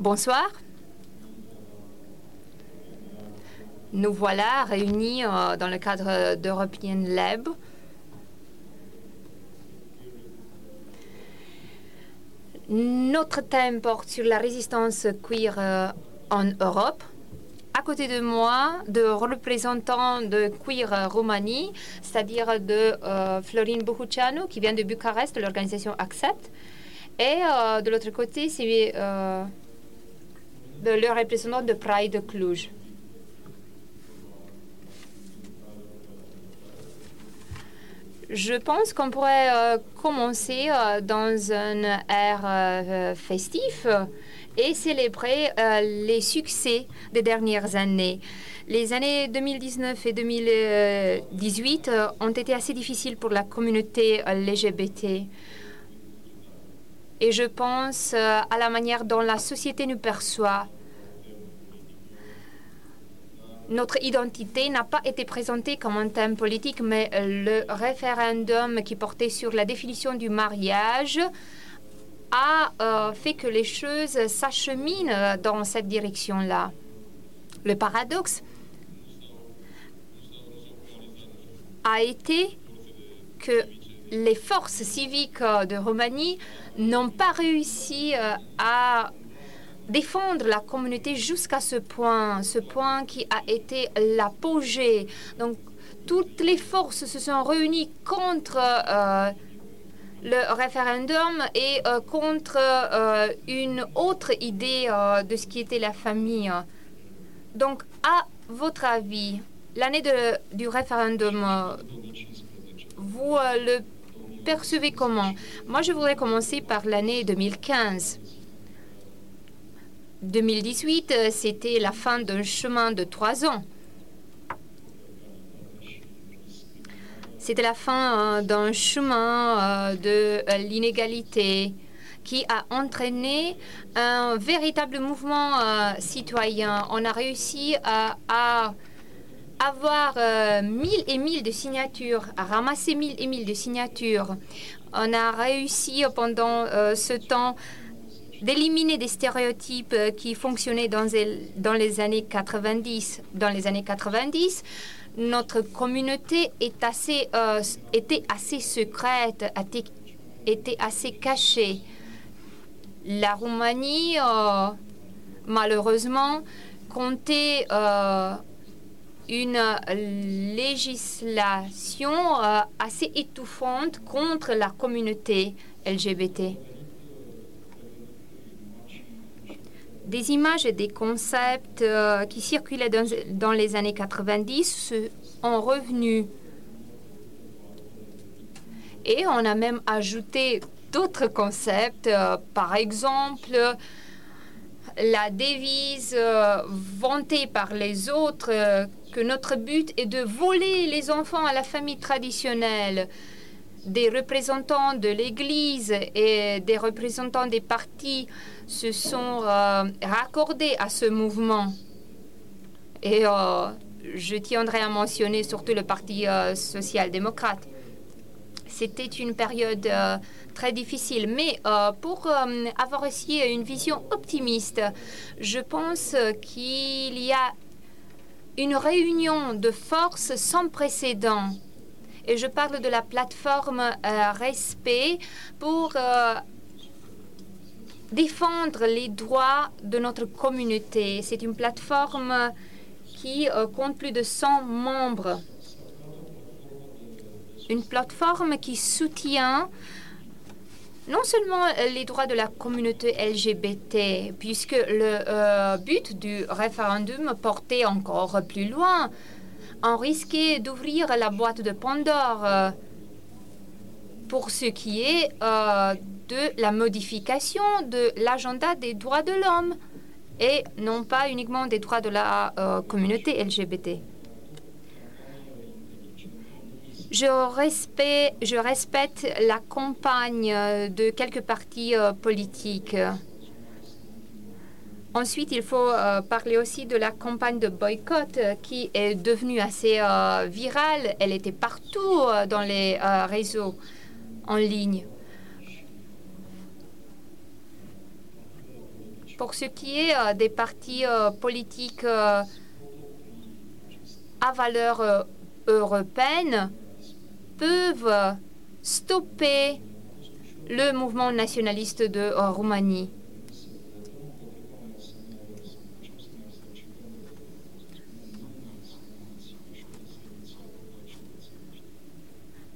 Bonsoir. Nous voilà réunis euh, dans le cadre d'European Lab. Notre thème porte sur la résistance queer euh, en Europe. À côté de moi, de représentants de Queer Roumanie, c'est-à-dire de euh, Florine Bohuceanu, qui vient de Bucarest, de l'organisation Accept. Et de l'autre côté, c'est le représentant de Pride Cluj. Je pense qu'on pourrait euh, commencer euh, dans un air euh, festif et célébrer les succès des dernières années. Les années 2019 et 2018 ont été assez difficiles pour la communauté LGBT. Et je pense à la manière dont la société nous perçoit notre identité n'a pas été présentée comme un thème politique, mais le référendum qui portait sur la définition du mariage a euh, fait que les choses s'acheminent dans cette direction-là. Le paradoxe a été que les forces civiques de Roumanie n'ont pas réussi euh, à défendre la communauté jusqu'à ce point, ce point qui a été l'apogée. Donc, toutes les forces se sont réunies contre euh, le référendum et euh, contre euh, une autre idée de ce qui était la famille. Donc, à votre avis, l'année du référendum, vous le percevez comment? Moi, je voudrais commencer par l'année 2015. 2018, euh, c'était la fin d'un chemin de trois ans. C'était la fin euh, d'un chemin euh, de l'inégalité qui a entraîné un véritable mouvement citoyen. On a réussi à, avoir mille et mille de signatures, à ramasser mille et mille de signatures. On a réussi pendant ce temps d'éliminer des stéréotypes euh, qui fonctionnaient dans, les années 90. Dans les années 90, notre communauté euh, était assez secrète, était assez cachée. La Roumanie, euh, malheureusement, comptait une législation assez étouffante contre la communauté LGBT. des images et des concepts euh, qui circulaient dans, les années 90 sont revenus. Et on a même ajouté d'autres concepts, euh, par exemple la devise euh, vantée par les autres que notre but est de voler les enfants à la famille traditionnelle des représentants de l'Église et des représentants des partis se sont euh, raccordés à ce mouvement. Et euh, je tiendrai à mentionner surtout le Parti euh, social-démocrate. C'était une période très difficile, mais pour avoir aussi une vision optimiste, je pense qu'il y a une réunion de forces sans précédent et je parle de la plateforme euh, Respect pour euh, défendre les droits de notre communauté. C'est une plateforme qui euh, compte plus de 100 membres. Une plateforme qui soutient non seulement les droits de la communauté LGBT, puisque le but du référendum portait encore plus loin on risquait d'ouvrir la boîte de Pandore euh, pour ce qui est euh, de la modification de l'agenda des droits de l'homme et non pas uniquement des droits de la euh, communauté LGBT. Je respecte, je respecte la campagne de quelques partis politiques. Ensuite, il faut euh, parler aussi de la campagne de boycott euh, qui est devenue assez euh, virale. Elle était partout dans les réseaux en ligne. Pour ce qui est euh, des partis euh, politiques euh, à valeur européenne, peuvent stopper le mouvement nationaliste de Roumanie.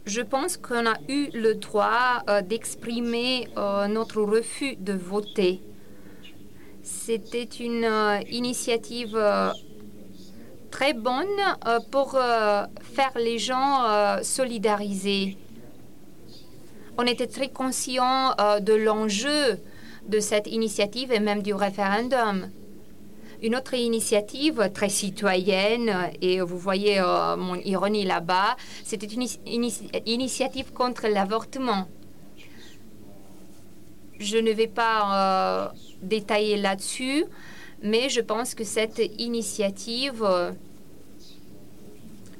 Je pense qu'on a eu le droit d'exprimer notre refus de voter. C'était une euh, initiative euh, très bonne euh, pour faire les gens solidariser. On était très conscient de l'enjeu de cette initiative et même du référendum. Une autre initiative très citoyenne, et vous voyez mon ironie là-bas, c'était une initiative contre l'avortement. Je ne vais pas détailler là-dessus, mais je pense que cette initiative euh,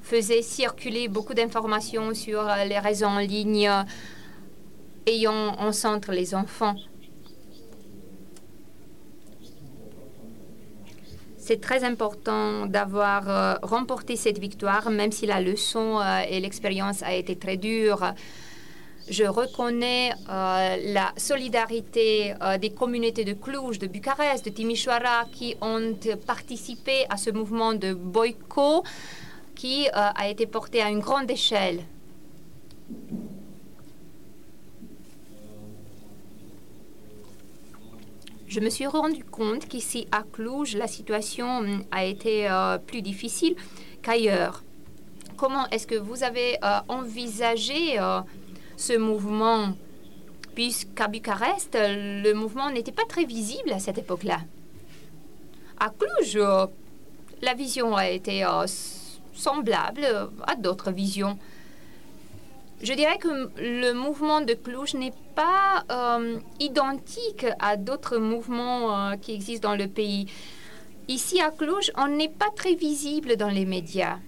faisait circuler beaucoup d'informations sur les réseaux en ligne ayant en centre les enfants. C'est très important d'avoir euh, remporté cette victoire, même si la leçon euh, et l'expérience a été très dure. Je reconnais euh, la solidarité euh, des communautés de Cluj, de Bucarest, de Timișoara qui ont participé à ce mouvement de boycott qui euh, a été porté à une grande échelle. Je me suis rendu compte qu'ici à Cluj, la situation a été plus difficile qu'ailleurs. Comment est-ce que vous avez envisagé ce mouvement, puisqu'à Bucarest, le mouvement n'était pas très visible à cette époque-là. À Cluj, la vision a été euh, semblable à d'autres visions. Je dirais que le mouvement de Cluj n'est pas euh, identique à d'autres mouvements euh, qui existent dans le pays. Ici à Cluj, on n'est pas très visible dans les médias.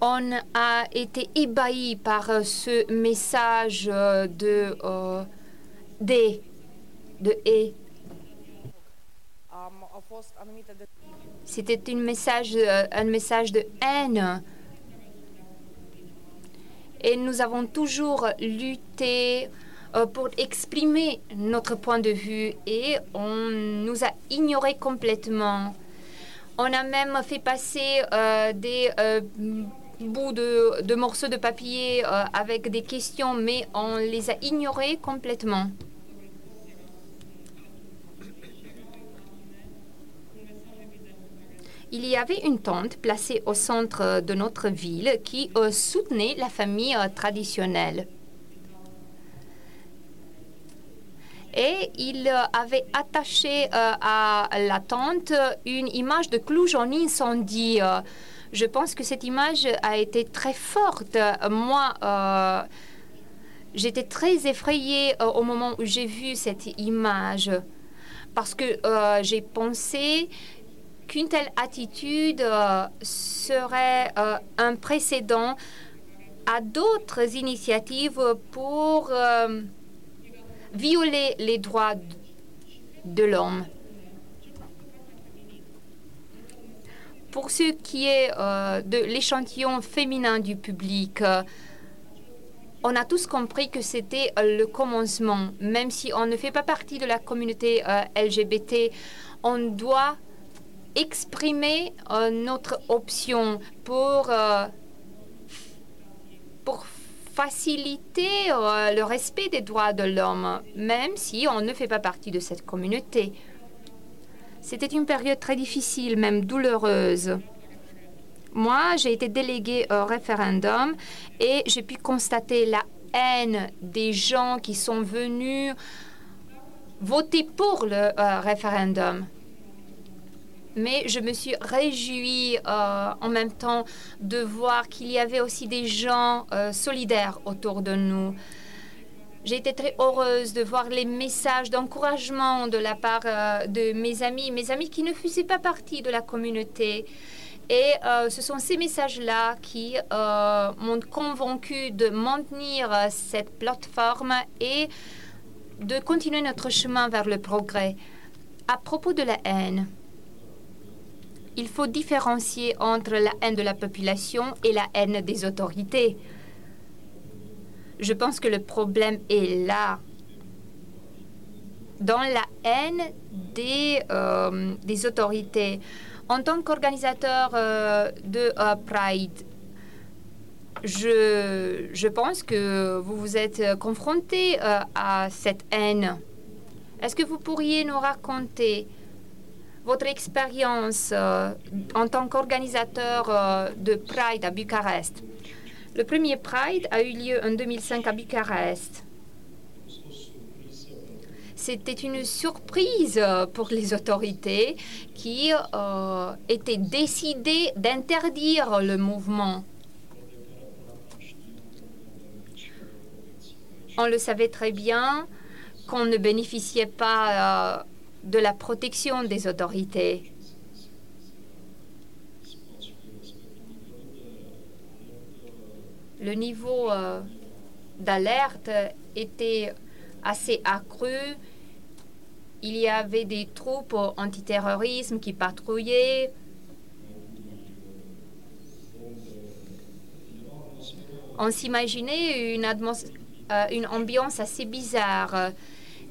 On a été ébahi par euh, ce message euh, de euh, de et. C'était un message, un message de haine. Et nous avons toujours lutté pour exprimer notre point de vue et on nous a ignorés complètement. On a même fait passer des bout de, morceaux de papier euh, avec des questions, mais on les a ignorés complètement. Il y avait une tente placée au centre de notre ville qui euh, soutenait la famille euh, traditionnelle. Et il avait attaché à la tente une image de Cluj en incendie. Je pense que cette image a été très forte. Moi, euh, j'étais très effrayée euh, au moment où j'ai vu cette image parce que euh, j'ai pensé qu'une telle attitude serait un précédent à d'autres initiatives pour violer les droits de l'homme. Pour ce qui est euh, de l'échantillon féminin du public, euh, on a tous compris que c'était euh, le commencement. Même si on ne fait pas partie de la communauté LGBT, on doit exprimer notre option pour, pour faciliter le respect des droits de l'homme, même si on ne fait pas partie de cette communauté. C'était une période très difficile, même douloureuse. Moi, j'ai été déléguée au référendum et j'ai pu constater la haine des gens qui sont venus voter pour le euh, référendum. Mais je me suis réjouie euh, en même temps de voir qu'il y avait aussi des gens euh, solidaires autour de nous. J'ai été très heureuse de voir les messages d'encouragement de la part euh, de mes amis, mes amis qui ne faisaient pas partie de la communauté Et euh, ce sont ces messages-là qui euh, m'ont convaincu de maintenir cette plateforme et de continuer notre chemin vers le progrès. À propos de la haine, il faut différencier entre la haine de la population et la haine des autorités. Je pense que le problème est là, dans la haine des, euh, des autorités. En tant qu'organisateur euh, de euh, Pride, je, je, pense que vous vous êtes confronté à cette haine. Est-ce que vous pourriez nous raconter votre expérience en tant qu'organisateur de Pride à Bucarest? Le premier Pride a eu lieu en 2005 à Bucarest. C'était une surprise pour les autorités qui euh, étaient décidées d'interdire le mouvement. On le savait très bien qu'on ne bénéficiait pas euh, de la protection des autorités. Le niveau euh, d'alerte était assez accru il y avait des troupes antiterrorisme qui patrouillaient. On s'imaginait une, euh, une, ambiance assez bizarre.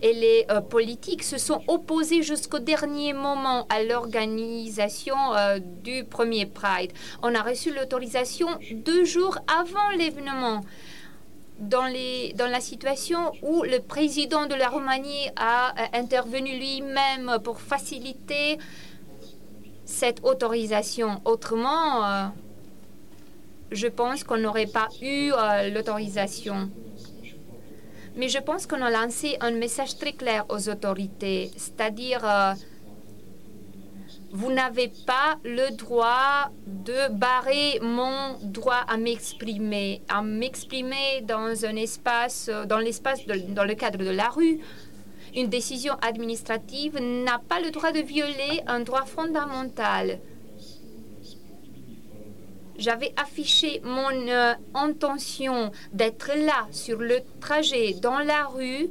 Et les euh, politiques se sont opposés jusqu'au dernier moment à l'organisation euh, du premier Pride. On a reçu l'autorisation deux jours avant l'événement dans, la situation où le président de la Roumanie a euh, intervenu lui-même pour faciliter cette autorisation. Autrement, je pense qu'on n'aurait pas eu l'autorisation. Mais je pense qu'on a lancé un message très clair aux autorités, c'est-à-dire vous n'avez pas le droit de barrer mon droit à m'exprimer, à m'exprimer dans un espace, dans l'espace, dans le cadre de la rue. Une décision administrative n'a pas le droit de violer un droit fondamental. J'avais affiché mon euh, intention d'être là sur le trajet dans la rue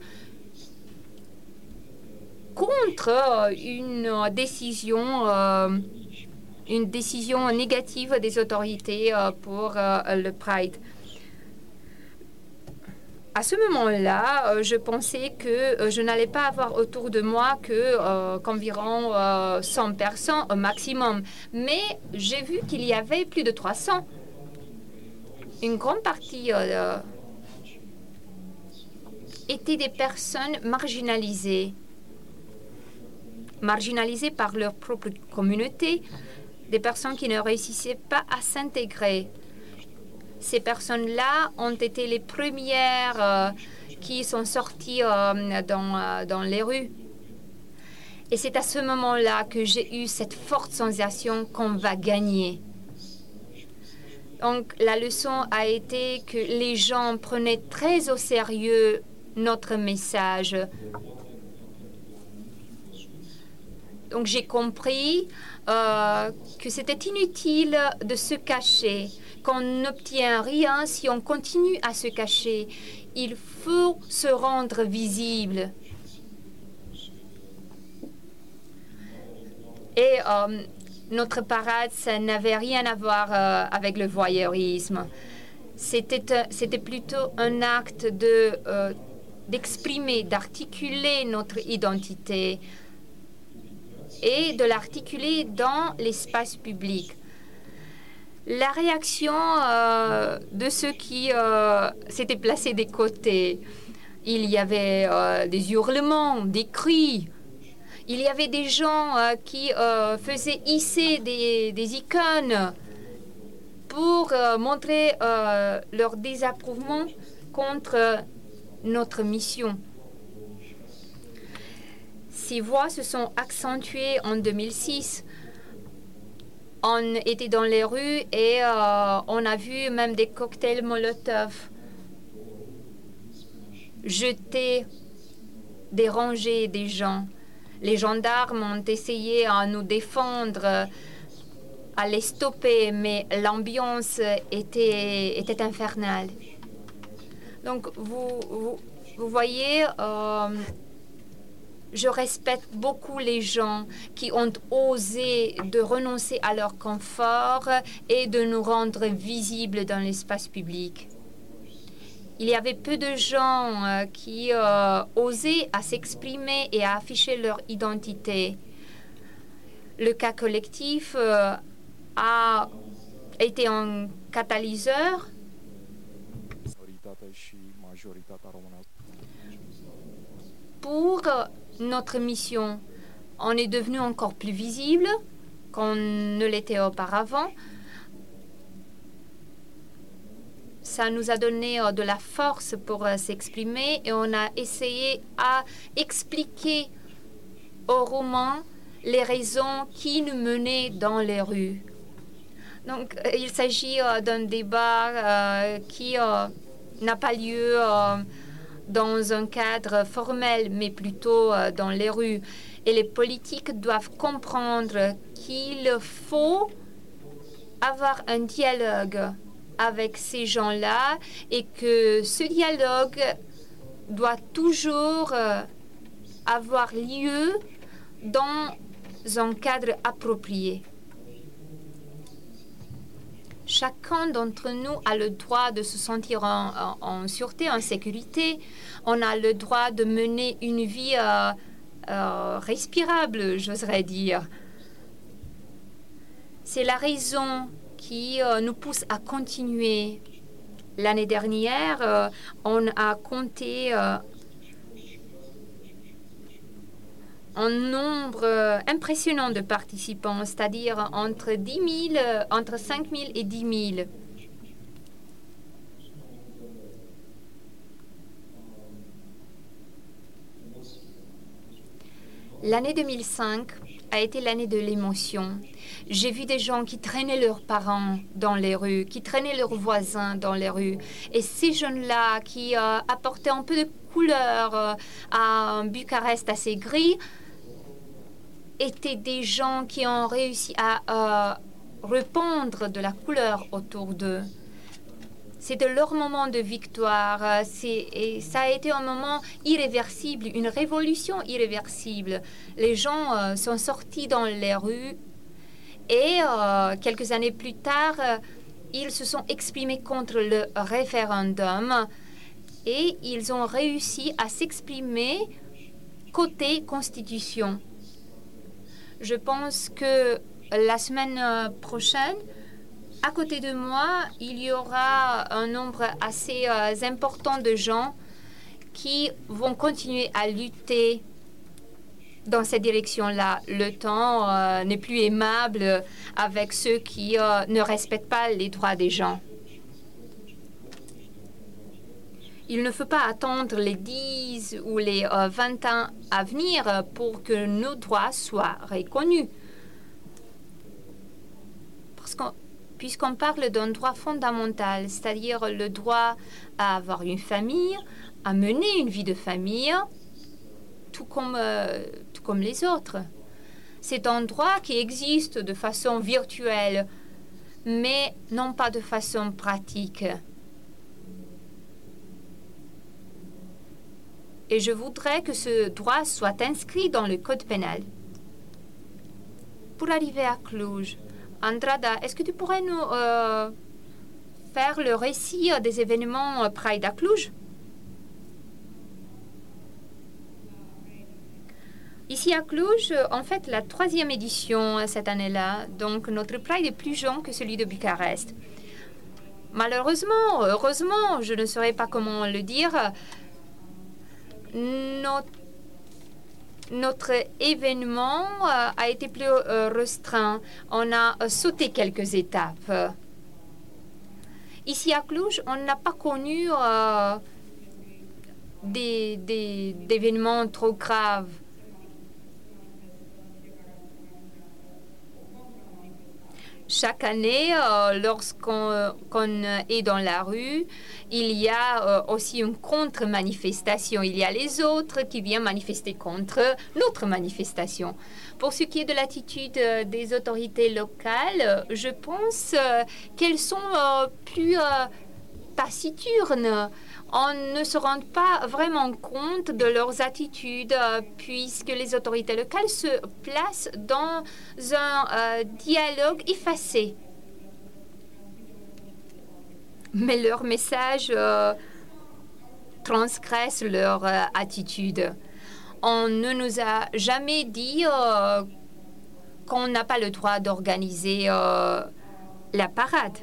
contre euh, une décision, euh, une décision négative des autorités pour le Pride. À ce moment-là, je pensais que je n'allais pas avoir autour de moi que qu'environ 100 personnes au maximum. Mais j'ai vu qu'il y avait plus de 300. Une grande partie étaient des personnes marginalisées marginalisées par leur propre communauté, des personnes qui ne réussissaient pas à s'intégrer. Ces personnes-là ont été les premières euh, qui sont sorties euh, euh, dans les rues. Et c'est à ce moment-là que j'ai eu cette forte sensation qu'on va gagner. Donc la leçon a été que les gens prenaient très au sérieux notre message Donc j'ai compris euh, que c'était inutile de se cacher, qu'on n'obtient rien si on continue à se cacher. Il faut se rendre visible. Et euh, notre parade, ça n'avait rien à voir euh, avec le voyeurisme. C'était plutôt un acte de d'exprimer, d'articuler notre identité, et de l'articuler dans l'espace public. La réaction euh, de ceux qui euh, s'étaient placés des côtés, il y avait euh, des hurlements, des cris. Il y avait des gens qui faisaient hisser des, des icônes pour montrer leur désapprouvement contre notre mission. Ces voix se sont accentuées en 2006. On était dans les rues et euh, on a vu même des cocktails Molotov jeter, déranger des gens. Les gendarmes ont essayé à nous défendre. à les stopper, mais l'ambiance était, était infernale. Donc, vous, vous, voyez, euh, je respecte beaucoup les gens qui ont osé de renoncer à leur confort et de nous rendre visibles dans l'espace public. Il y avait peu de gens euh, qui euh, osaient à s'exprimer et à afficher leur identité. Le cas collectif euh, a été un catalyseur pour notre mission. On est devenu encore plus visible qu'on ne l'était auparavant. Ça nous a donné euh, de la force pour euh, s'exprimer et on a essayé à expliquer au roman les raisons qui nous menaient dans les rues. Donc, euh, il s'agit d'un débat qui n'a pas lieu dans un cadre formel, mais plutôt dans les rues. Et les politiques doivent comprendre qu'il faut avoir un dialogue avec ces gens-là et que ce dialogue doit toujours euh, avoir lieu dans un cadre approprié. Chacun d'entre nous a le droit de se sentir en, sûreté, en sécurité. On a le droit de mener une vie euh, euh, respirable, j'oserais dire. C'est la raison qui euh, nous pousse à continuer. L'année dernière, on a compté euh, un nombre impressionnant de participants, c'est-à-dire entre 10 000, entre 5 000 et 10 000. L'année 2005 a été l'année de l'émotion. J'ai vu des gens qui traînaient leurs parents dans les rues, qui traînaient leurs voisins dans les rues. Et ces jeunes-là qui euh, apportaient un peu de couleur euh, à un Bucarest assez gris étaient des gens qui ont réussi à euh, répandre de la couleur autour d'eux. C'était leur moment de victoire. Et ça a été un moment irréversible, une révolution irréversible. Les gens sont sortis dans les rues et euh, quelques années plus tard, euh, ils se sont exprimés contre le référendum et ils ont réussi à s'exprimer côté constitution. Je pense que la semaine euh, prochaine, à côté de moi, il y aura un nombre assez important de gens qui vont continuer à lutter dans cette direction-là. Le temps euh, n'est plus aimable avec ceux qui euh, ne respectent pas les droits des gens. Il ne faut pas attendre les 10 ou les 20 euh, ans à venir pour que nos droits soient reconnus. Puisqu'on parle d'un droit fondamental, c'est-à-dire le droit à avoir une famille, à mener une vie de famille, tout comme comme les autres. C'est un droit qui existe de façon virtuelle, mais non pas de façon pratique. Et je voudrais que ce droit soit inscrit dans le code pénal. Pour arriver à Cluj, Andrada, est-ce que tu pourrais nous euh, faire le récit des événements Pride à Cluj? Ici à Cluj, en fait, la troisième édition cette année-là. Donc, notre Pride est plus jeune que celui de Bucarest. Malheureusement, heureusement, je ne saurais pas comment le dire, notre, événement euh, a été plus euh, restreint. On a euh, sauté quelques étapes. Ici à Cluj, on n'a pas connu d'événements trop graves. Chaque année, lorsqu'on est dans la rue, il y a aussi une contre-manifestation. Il y a les autres qui viennent manifester contre notre manifestation. Pour ce qui est de l'attitude des autorités locales, je pense qu'elles sont plus taciturnes on ne se rend pas vraiment compte de leurs attitudes euh, puisque les autorités locales se placent dans un euh, dialogue effacé. Mais leurs messages euh, transgressent leur attitude. On ne nous a jamais dit qu'on n'a pas le droit d'organiser la parade.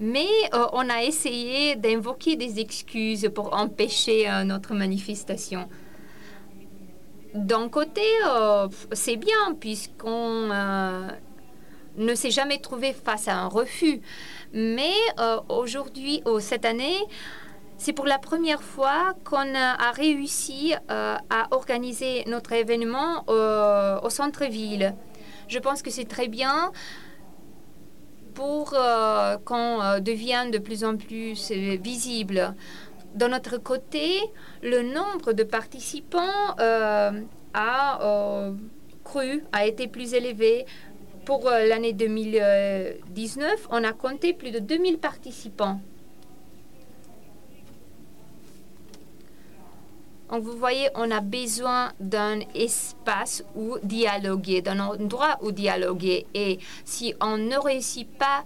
Mais euh, on a essayé d'invoquer des excuses pour empêcher euh, notre manifestation. D'un côté, euh, c'est bien puisqu'on ne s'est jamais trouvé face à un refus. Mais aujourd'hui, ou cette année, c'est pour la première fois qu'on a réussi à organiser notre événement au centre-ville. Je pense que c'est très bien pour euh, qu'on euh, devienne de plus en plus euh, visible. De notre côté, le nombre de participants a cru, a été plus élevé. Pour l'année 2019, on a compté plus de 2000 participants. Donc, vous voyez, on a besoin d'un espace où dialoguer, d'un endroit où dialoguer. Et si on ne réussit pas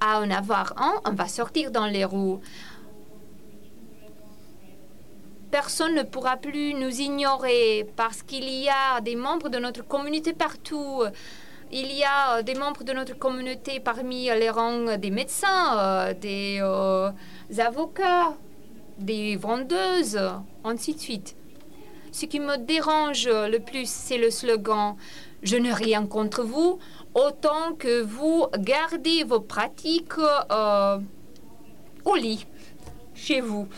à en avoir un, on va sortir dans les roues. Personne ne pourra plus nous ignorer parce qu'il y a des membres de notre communauté partout. Il y a des membres de notre communauté parmi les rangs des médecins, euh, des euh, avocats, des vendeuses, ainsi de suite. Ce qui me dérange le plus, c'est le slogan Je n'ai rien contre vous, autant que vous gardez vos pratiques euh, au lit, chez vous.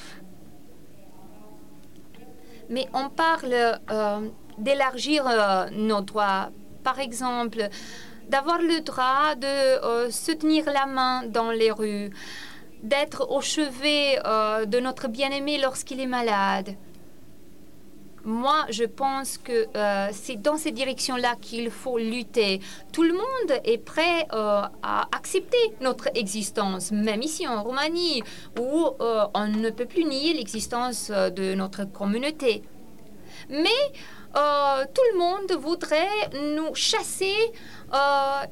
Mais on parle euh, d'élargir euh, nos droits. Par exemple, d'avoir le droit de se tenir la main dans les rues, d'être au chevet euh, de notre bien-aimé lorsqu'il est malade. Moi, je pense que euh, c'est dans cette direction-là qu'il faut lutter. Tout le monde est prêt euh, à accepter notre existence, même ici en Roumanie, où on ne peut plus nier l'existence de notre communauté. Mais tout le monde voudrait nous chasser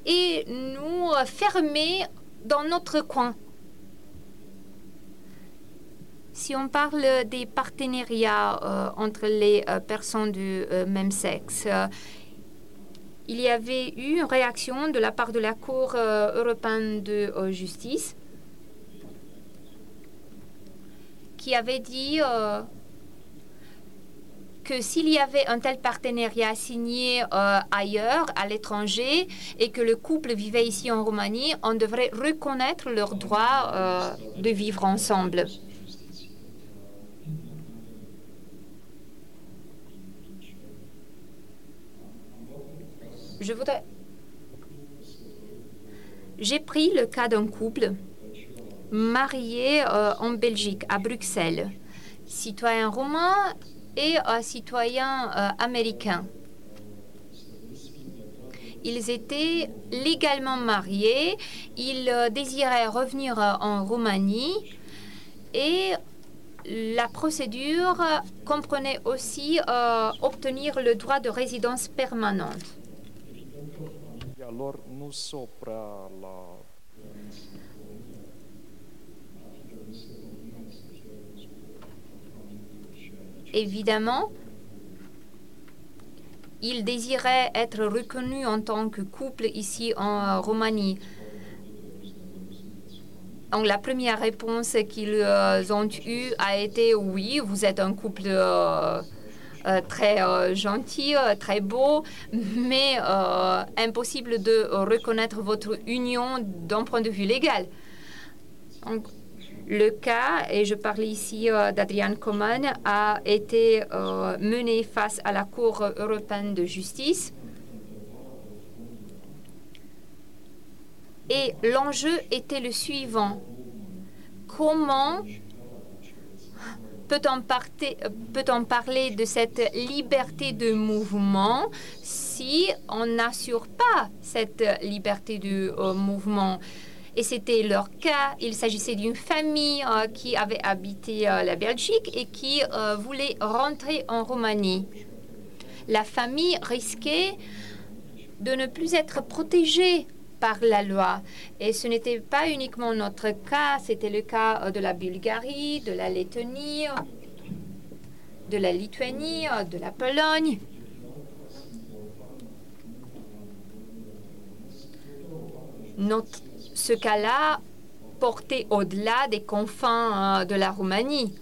et nous fermer dans notre coin. Si on parle des partenariats euh, entre les euh, personnes du euh, même sexe, il y avait eu une réaction de la part de la Cour européenne de justice qui avait dit que s'il y avait un tel partenariat signé ailleurs, à l'étranger, et que le couple vivait ici en Roumanie, on devrait reconnaître leur droit de vivre ensemble. Je voudrais... J'ai pris le cas d'un couple marié euh, en Belgique, à Bruxelles, citoyen roumain et un citoyen euh, américain. Ils étaient légalement mariés, ils euh, désiraient revenir en Roumanie et la procédure comprenait aussi obtenir le droit de résidence permanente. Évidemment, ils désiraient être reconnus en tant que couple ici en Roumanie. Donc, la première réponse qu'ils euh, ont eue a été oui, vous êtes un couple euh, euh, très euh, gentil, euh, très beau, mais impossible de reconnaître votre union d'un point de vue légal. le cas, et je parle ici d'Adrian Coman, a été mené face à la Cour européenne de justice. Et l'enjeu était le suivant. Comment peut-on peut parler de cette liberté de mouvement si on n'assure pas cette liberté de euh, mouvement et c'était leur cas. Il s'agissait d'une famille euh, qui avait habité euh, la Belgique et qui voulait rentrer en Roumanie. La famille risquait de ne plus être protégée par la loi. Et ce n'était pas uniquement notre cas, c'était le cas euh, de la Bulgarie, de la Lettonie, de la Lituanie, euh, de la Pologne. Ce cas-là portait au-delà des confins euh, de la Roumanie.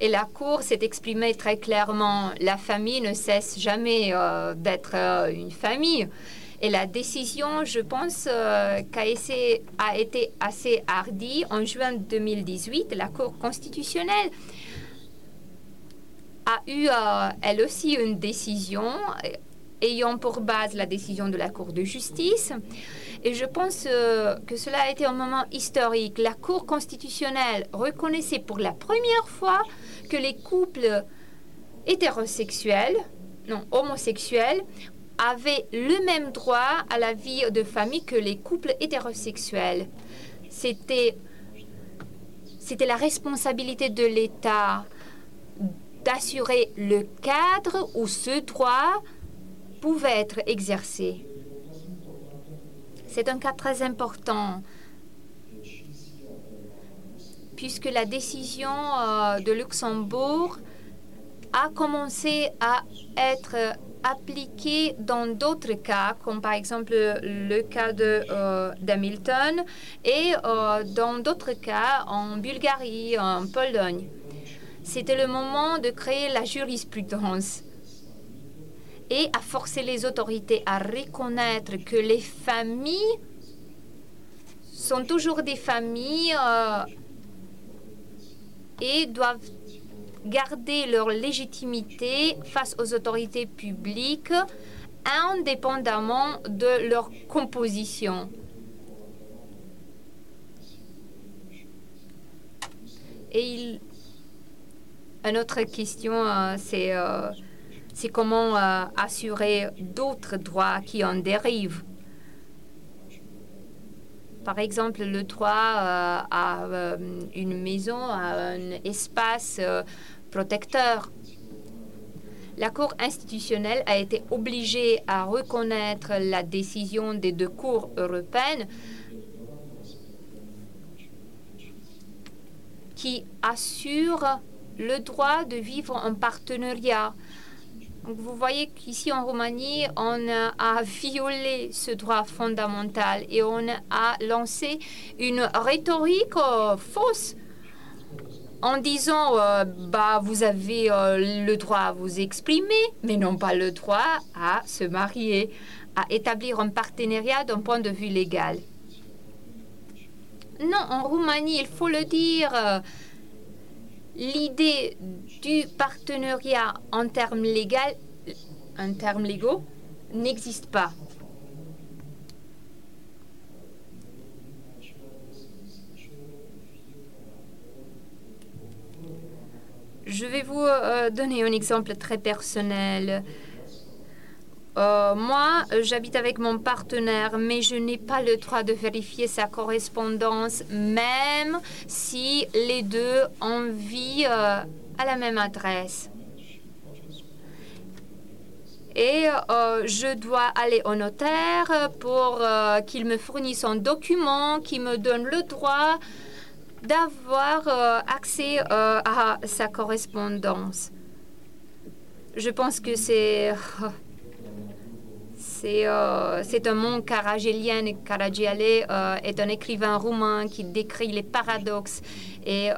Et la Cour s'est exprimée très clairement. La famille ne cesse jamais d'être une famille. Et la décision, je pense, euh, a, été, assez hardie. En juin 2018, la Cour constitutionnelle a eu, euh, elle aussi, une décision euh, ayant pour base la décision de la Cour de justice. Et je pense que cela a été un moment historique. La Cour constitutionnelle reconnaissait pour la première fois que les couples hétérosexuels, non, homosexuels, avaient le même droit à la vie de famille que les couples hétérosexuels. C'était, c'était la responsabilité de l'État d'assurer le cadre où ce droit pouvait être exercé. C'est un cas très important puisque la décision euh, de Luxembourg a commencé à être appliqué dans d'autres cas, comme par exemple le cas euh, d'Hamilton et euh, dans d'autres cas en Bulgarie, en Pologne. C'était le moment de créer la jurisprudence et à forcer les autorités à reconnaître que les familles sont toujours des familles euh, et doivent garder leur légitimité face aux autorités publiques indépendamment de leur composition. Et une autre question, euh, euh, c'est comment euh, assurer d'autres droits qui en dérivent. Par exemple, le droit à une maison, à un espace protecteur. La Cour institutionnelle a été obligée à reconnaître la décision des deux cours européennes qui assurent le droit de vivre en partenariat. Vous voyez qu'ici en Roumanie, on a violé ce droit fondamental et on a lancé une rhétorique euh, fausse en disant euh, bah vous avez euh, le droit à vous exprimer, mais non pas le droit à se marier, à établir un partenariat d'un point de vue légal. Non, en Roumanie, il faut le dire, l'idée du partenariat en termes légaux, n'existe pas. Je vais vous euh, donner un exemple très personnel. Euh, moi, j'habite avec mon partenaire, mais je n'ai pas le droit de vérifier sa correspondance, même si les deux ont vie euh, à la même adresse. Et je dois aller au notaire pour qu'il me fournisse un document qui me donne le droit d'avoir euh, accès euh, à sa correspondance. Je pense que c'est c'est euh, un monde Karagélien. Karagiale est un écrivain roumain qui décrit les paradoxes et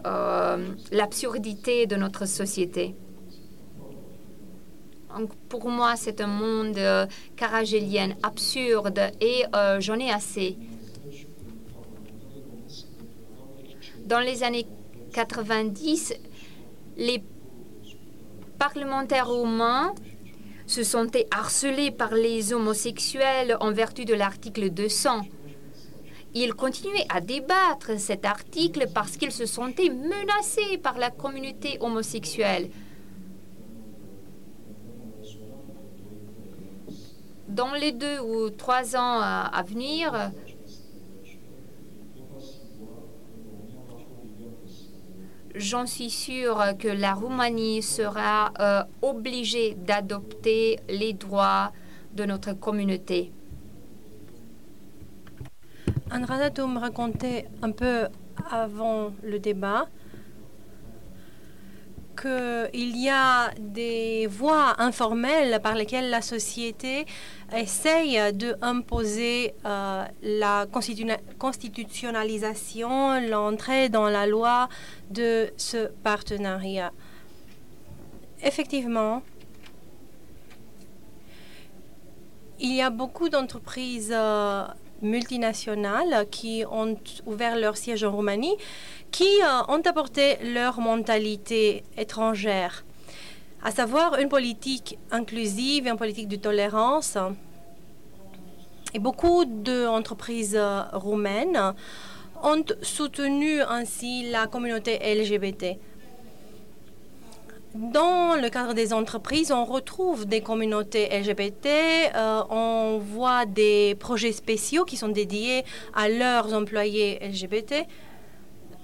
l'absurdité de notre société. Pour moi, c'est un monde karagélien absurde et j'en ai assez. Dans les années 90, les parlementaires roumains se sentaient harcelés par les homosexuels en vertu de l'article 200. ils continuaient à débattre cet article parce qu'ils se sentaient menacés par la communauté homosexuelle. Dans les deux ou trois ans à venir, j'en suis sûre que la Roumanie sera euh, obligée d'adopter les droits de notre communauté. Andrada, me racontait un peu avant le débat qu'il y a des voies informelles par lesquelles la société essaye d'imposer euh, la constitutionnalisation, l'entrée dans la loi de ce partenariat. Effectivement, il y a beaucoup d'entreprises euh, multinationales qui ont ouvert leur siège en Roumanie, qui euh, ont apporté leur mentalité étrangère, à savoir une politique inclusive une politique de tolérance. Et beaucoup d'entreprises euh, roumaines ont soutenu ainsi la communauté LGBT. Dans le cadre des entreprises, on retrouve des communautés LGBT, euh, on voit des projets spéciaux qui sont dédiés à leurs employés LGBT.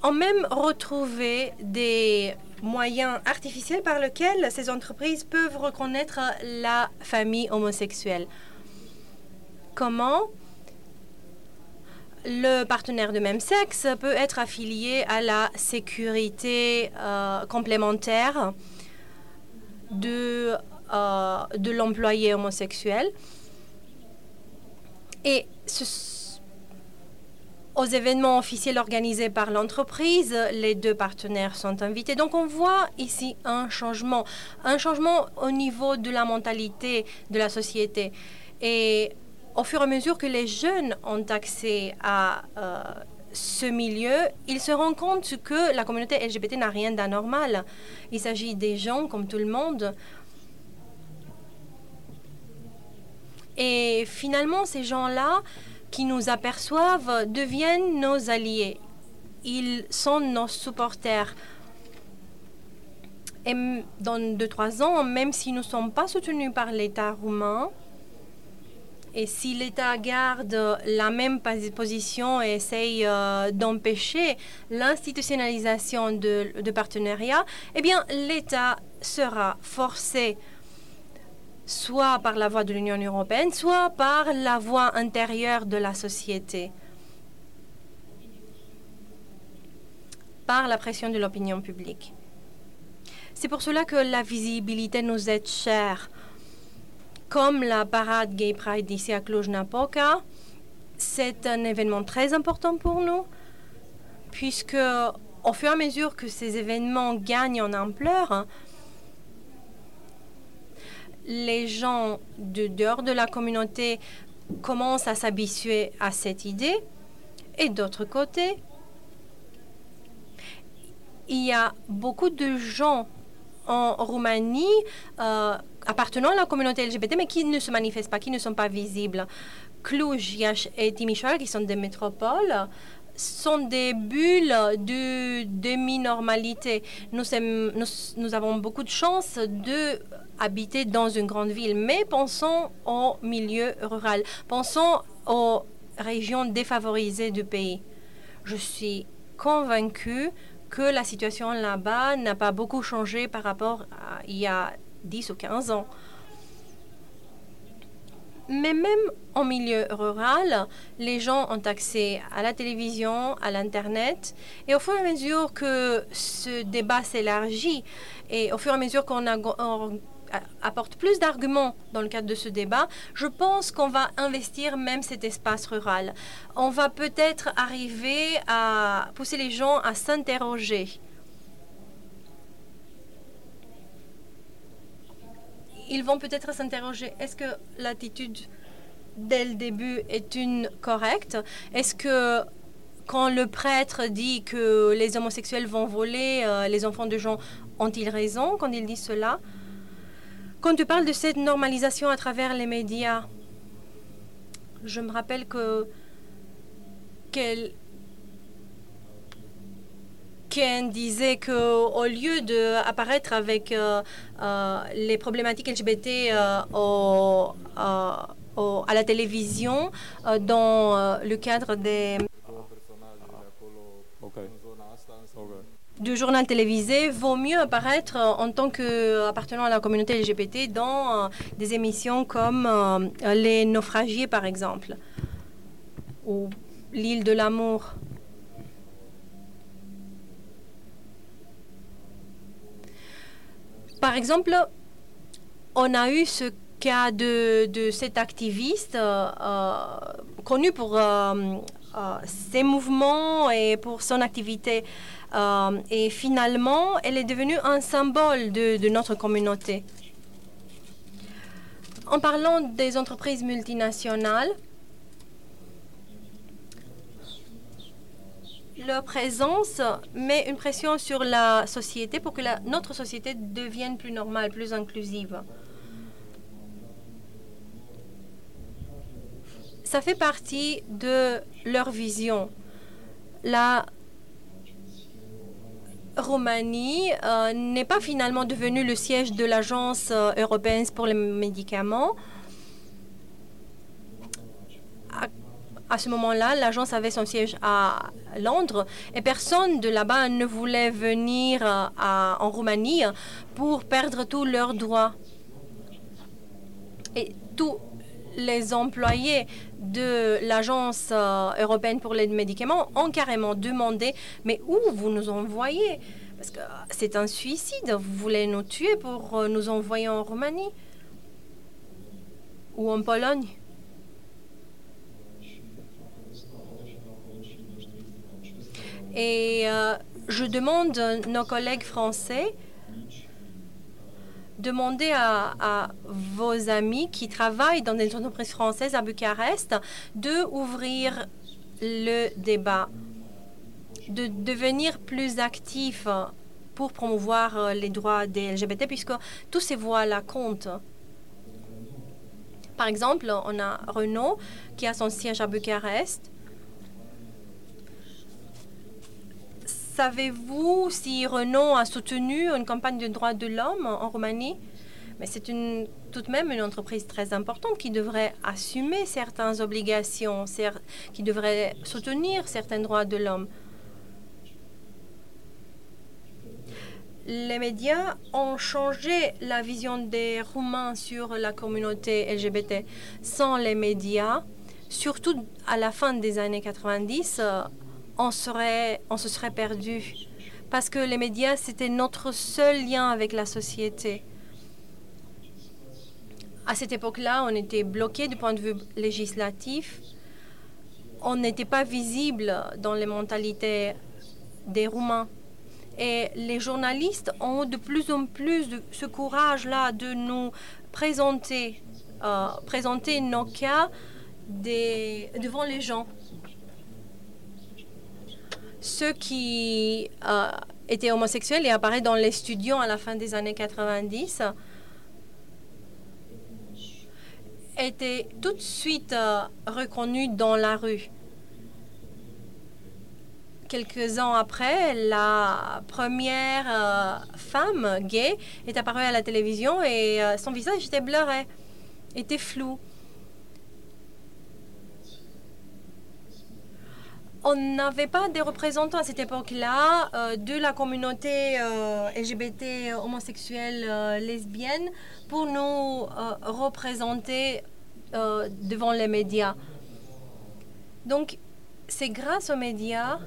On même retrouvé des moyens artificiels par lesquels ces entreprises peuvent reconnaître la famille homosexuelle. Comment le partenaire de même sexe peut être affilié à la sécurité euh, complémentaire de, euh, de l'employé homosexuel. Et aux événements officiels organisés par l'entreprise, les deux partenaires sont invités. Donc on voit ici un changement, un changement au niveau de la mentalité de la société. Et au fur et à mesure que les jeunes ont accès à euh, ce milieu, ils se rendent compte que la communauté LGBT n'a rien d'anormal. Il s'agit des gens comme tout le monde. Et finalement, ces gens-là qui nous aperçoivent deviennent nos alliés. Ils sont nos supporters. Et dans deux, trois ans, même si nous ne sommes pas soutenus par l'État roumain, et si l'État garde la même position et essaye euh, d'empêcher l'institutionnalisation de, de partenariats, eh bien, l'État sera forcé soit par la voie de l'Union européenne, soit par la voie intérieure de la société, par la pression de l'opinion publique. C'est pour cela que la visibilité nous est chère comme la parade Gay Pride ici à Cluj-Napoca. C'est un événement très important pour nous, puisque au fur et à mesure que ces événements gagnent en ampleur, les gens de dehors de la communauté commencent à s'habituer à cette idée. Et d'autre côté, il y a beaucoup de gens en Roumanie euh, appartenant à la communauté LGBT, mais qui ne se manifestent pas, qui ne sont pas visibles. Cluj et Timișoara, qui sont des métropoles, sont des bulles de demi-normalité. Nous, avons beaucoup de chance de habiter dans une grande ville, mais pensons au milieu rural, pensons aux régions défavorisées du pays. Je suis convaincue que la situation là-bas n'a pas beaucoup changé par rapport à il y a 10 ou 15 ans. Mais même en milieu rural, les gens ont accès à la télévision, à l'Internet. Et au fur et à mesure que ce débat s'élargit, et au fur et à mesure qu'on apporte plus d'arguments dans le cadre de ce débat, je pense qu'on va investir même cet espace rural. On va peut-être arriver à pousser les gens à s'interroger ils vont peut-être s'interroger, est-ce que l'attitude dès le début est une correcte? Est-ce que quand le prêtre dit que les homosexuels vont voler euh, les enfants de gens, ont-ils raison quand ils disent cela? Quand tu parles de cette normalisation à travers les médias, je me rappelle que qu'elle qu'elle disait qu'au lieu d'apparaître avec euh, euh, les problématiques LGBT euh, au, au, à la télévision dans le cadre des du journal télévisé, vaut mieux apparaître en tant qu'appartenant à la communauté LGBT dans des émissions comme Les Naufragiés, par exemple, ou L'île de l'amour. Par exemple, on a eu ce cas de, de cet activiste euh, euh, connu pour euh, ses mouvements et pour son activité. et finalement, elle est devenue un symbole de notre communauté. En parlant des entreprises multinationales, leur présence met une pression sur la société pour que notre société devienne plus normale, plus inclusive. Ça fait partie de leur vision. La Roumanie euh, n'est pas finalement devenue le siège de l'Agence euh, européenne pour les médicaments. À ce moment-là, l'agence avait son siège à Londres et personne de là-bas ne voulait venir euh, en Roumanie pour perdre tous leurs droits. Et tous les employés de l'agence euh, européenne pour les médicaments ont carrément demandé mais où vous nous envoyez? Parce que c'est un suicide. Vous voulez nous tuer pour euh, nous envoyer en Roumanie ou en Pologne? Et euh, je demande nos collègues français, demandez à, vos amis qui travaillent dans des entreprises françaises à Bucarest de ouvrir le débat, de devenir plus actifs pour promouvoir euh, les droits des LGBT, puisque tous ces voix-là comptent. Par exemple, on a Renault qui a son siège à Bucarest Savez-vous si Renault a soutenu une campagne de droits de l'homme en Roumanie? Mais c'est tout de même une entreprise très importante qui devrait assumer certaines obligations, qui devrait soutenir certains droits de l'homme. Les médias ont changé la vision des Roumains sur la communauté LGBT. Sans les médias, surtout à la fin des années 90, on, se serait perdu. Parce que les médias, c'était notre seul lien avec la société. À cette époque-là, on était bloqué du point de vue législatif. On n'était pas visible dans les mentalités des Roumains. Et les journalistes ont de plus en plus ce courage-là de nous présenter, euh, présenter nos cas devant les gens ceux qui euh, étaient homosexuels et apparaissent dans les studios à la fin des années 90 étaient tout de suite euh, reconnus dans la rue. Quelques ans après, la première euh, femme gay est apparue à la télévision et son visage était bluré, était flou. On n'avait pas des représentants à cette époque-là euh, de la communauté euh, LGBT, homosexuelle, euh, lesbienne pour nous représenter devant les médias. Donc, c'est grâce aux médias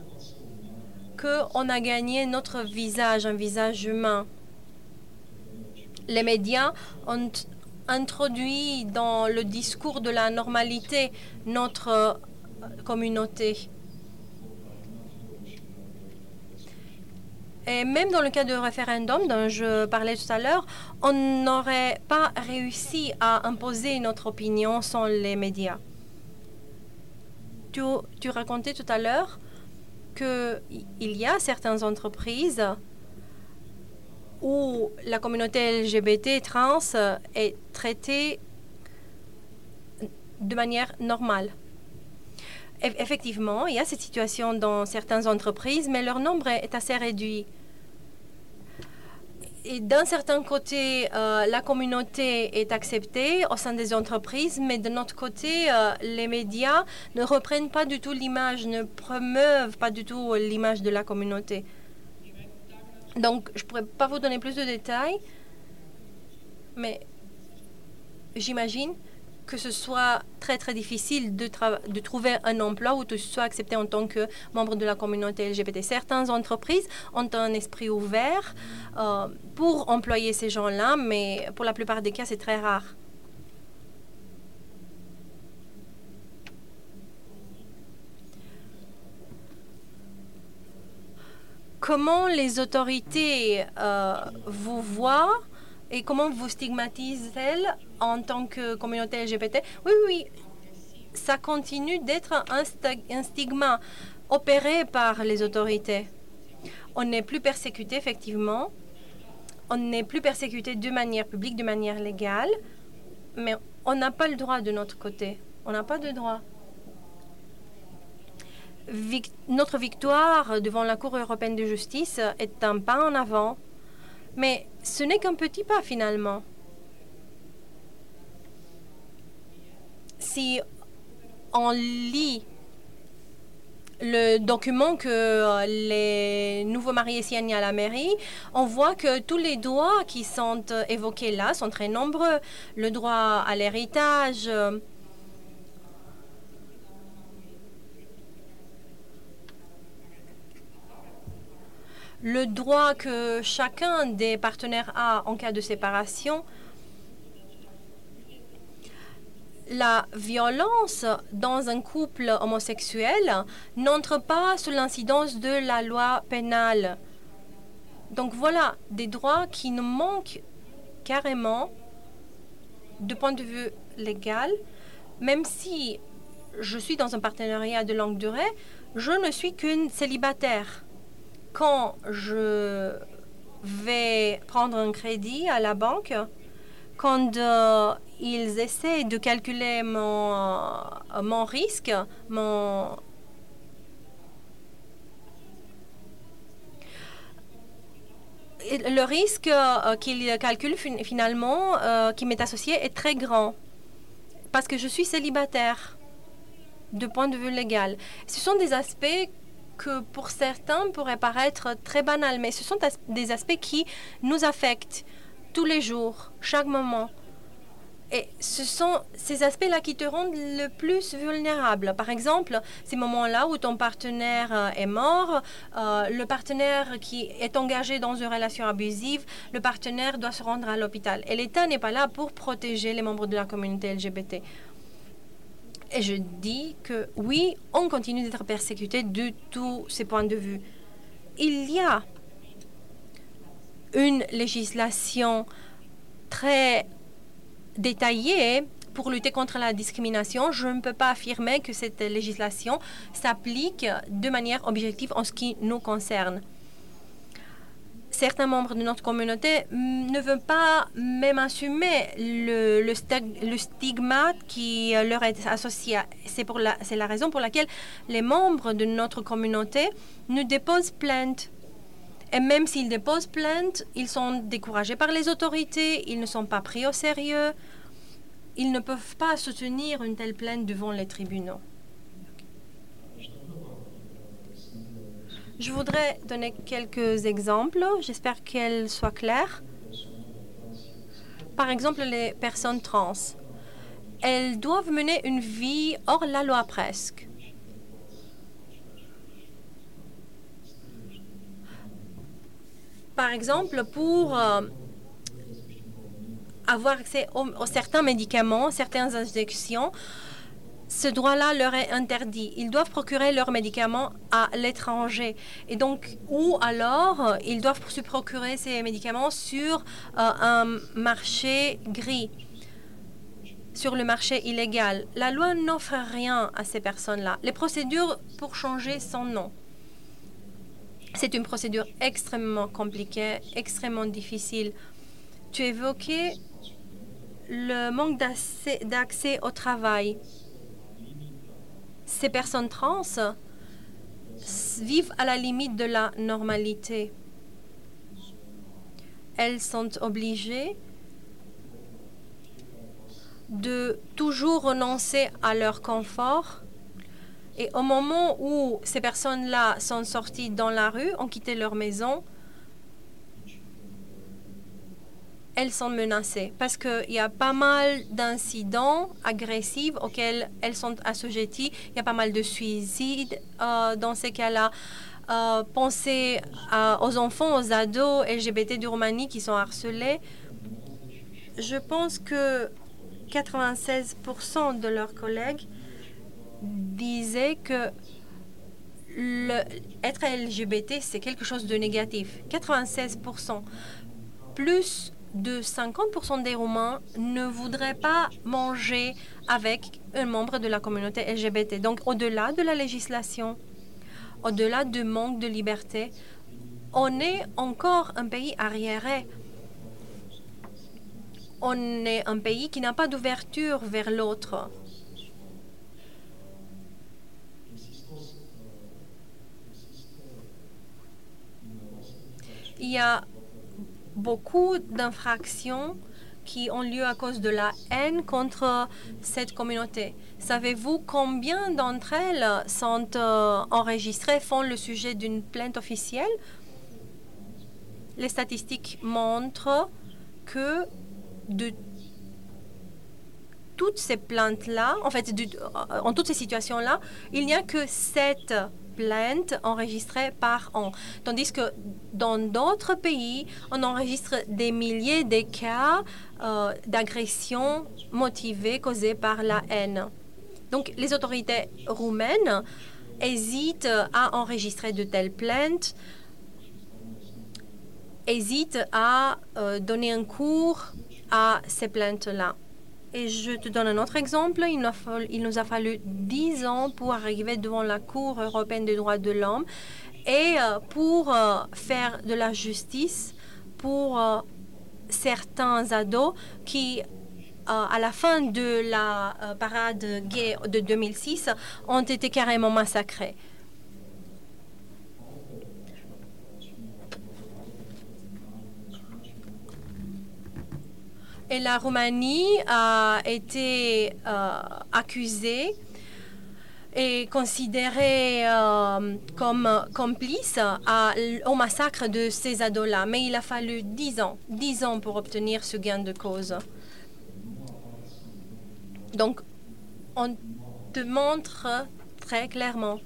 qu'on a gagné notre visage, un visage humain. Les médias ont introduit dans le discours de la normalité notre communauté. Et même dans le cas du référendum dont je parlais tout à l'heure, on n'aurait pas réussi à imposer notre opinion sans les médias. Tu, tu racontais tout à l'heure qu'il y a certaines entreprises où la communauté LGBT trans est traitée de manière normale. Effectivement, il y a cette situation dans certaines entreprises, mais leur nombre est assez réduit. Et d'un certain côté, euh, la communauté est acceptée au sein des entreprises, mais de notre côté, euh, les médias ne reprennent pas du tout l'image, ne promeuvent pas du tout l'image de la communauté. Donc, je ne pourrais pas vous donner plus de détails, mais j'imagine que ce soit très très difficile de, trouver un emploi où tu sois accepté en tant que membre de la communauté LGBT. Certaines entreprises ont un esprit ouvert euh, pour employer ces gens-là, mais pour la plupart des cas, c'est très rare. Comment les autorités euh, vous voient et comment vous stigmatisent-elles en tant que communauté LGBT Oui, oui, ça continue d'être un, un stigma opéré par les autorités. On n'est plus persécuté, effectivement. On n'est plus persécuté de manière publique, de manière légale. Mais on n'a pas le droit de notre côté. On n'a pas de droit. notre victoire devant la Cour européenne de justice est un pas en avant. Mais ce n'est qu'un petit pas finalement. Si on lit le document que euh, les nouveaux mariés signent à la mairie, on voit que tous les droits qui sont euh, évoqués là sont très nombreux. Le droit à l'héritage, le droit que chacun des partenaires a en cas de séparation, la violence dans un couple homosexuel n'entre pas sous l'incidence de la loi pénale. Donc voilà, des droits qui nous manquent carrément du point de vue légal, même si je suis dans un partenariat de longue durée, je ne suis qu'une célibataire quand je vais prendre un crédit à la banque, quand euh, ils essaient de calculer mon, euh, mon risque, mon, le risque euh, qu'ils calculent finalement, qui m'est associé, est très grand parce que je suis célibataire de point de vue légal. Ce sont des aspects que pour certains pourraient paraître très banal, mais ce sont des aspects qui nous affectent tous les jours, chaque moment. Et ce sont ces aspects-là qui te rendent le plus vulnérable. Par exemple, ces moments-là où ton partenaire euh, est mort, euh, le partenaire qui est engagé dans une relation abusive, le partenaire doit se rendre à l'hôpital. Et l'État n'est pas là pour protéger les membres de la communauté LGBT. Et je dis que oui, on continue d'être persécuté de tous ces points de vue. Il y a une législation très détaillée pour lutter contre la discrimination. Je ne peux pas affirmer que cette législation s'applique de manière objective en ce qui nous concerne certains membres de notre communauté ne veulent pas même assumer le, le, stigmate qui euh, leur est associé. C'est la, raison pour laquelle les membres de notre communauté nous déposent plainte. Et même s'ils déposent plainte, ils sont découragés par les autorités, ils ne sont pas pris au sérieux, ils ne peuvent pas soutenir une telle plainte devant les tribunaux. Je voudrais donner quelques exemples. J'espère qu'elles soient claires. Par exemple, les personnes trans. Elles doivent mener une vie hors la loi presque. Par exemple, pour euh, avoir accès aux, certains médicaments, certaines injections, ce droit-là leur est interdit. Ils doivent procurer leurs médicaments à l'étranger. Et donc, ou alors, ils doivent se procurer ces médicaments sur euh, un marché gris, sur le marché illégal. La loi n'offre rien à ces personnes-là. Les procédures pour changer son nom. C'est une procédure extrêmement compliquée, extrêmement difficile. Tu évoquais le manque d'accès au travail ces personnes trans vivent à la limite de la normalité. Elles sont obligées de toujours renoncer à leur confort. Et au moment où ces personnes-là sont sorties dans la rue, ont quitté leur maison, elles sont menacées parce qu'il y a pas mal d'incidents agressifs auxquels elles sont assujetties. Il y a pas mal de suicides euh, dans ces cas-là. Euh, pensez aux enfants, aux ados LGBT du Roumanie qui sont harcelés. Je pense que 96% de leurs collègues disaient que le, être LGBT, c'est quelque chose de négatif. 96%. Plus de 50% des Roumains ne voudraient pas manger avec un membre de la communauté LGBT. Donc, au-delà de la législation, au-delà du manque de liberté, on est encore un pays arriéré. On est un pays qui n'a pas d'ouverture vers l'autre. Il y a beaucoup d'infractions qui ont lieu à cause de la haine contre cette communauté. Savez-vous combien d'entre elles sont euh, enregistrées, font le sujet d'une plainte officielle? Les statistiques montrent que de toutes ces plaintes-là, en fait, euh, en toutes ces situations-là, il n'y a que sept plaintes enregistrées par an. Tandis que dans d'autres pays, on enregistre des milliers de cas euh, d'agressions motivées causées par la haine. Donc les autorités roumaines hésitent à enregistrer de telles plaintes, hésitent à euh, donner un cours à ces plaintes-là. Et je te donne un autre exemple. Il nous, a fallu, il nous a fallu 10 ans pour arriver devant la Cour européenne des droits de l'homme et euh, pour euh, faire de la justice pour euh, certains ados qui, à la fin de la parade gay de 2006, ont été carrément massacrés. Et la Roumanie a été euh, accusée et considérée euh, comme complice au massacre de ces ados-là. Mais il a fallu dix ans, dix ans pour obtenir ce gain de cause. Donc, on te montre très clairement,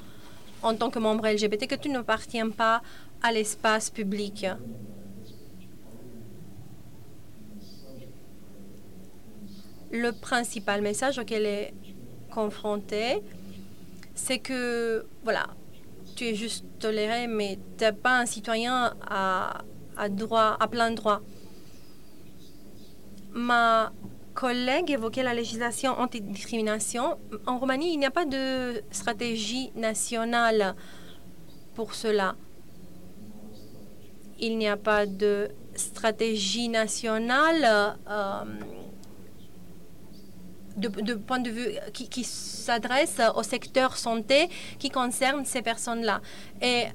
en tant que membre LGBT, que tu n'appartiens pas à l'espace public. Le principal message auquel est confronté, c'est que, voilà, tu es juste toléré, mais tu n'es pas un citoyen à, droit, à plein droit. Ma collègue évoquait la législation anti-discrimination. En Roumanie, il n'y a pas de stratégie nationale pour cela. Il n'y a pas de stratégie nationale euh, de, point de vue qui, s'adresse au secteur santé qui concerne ces personnes-là. Et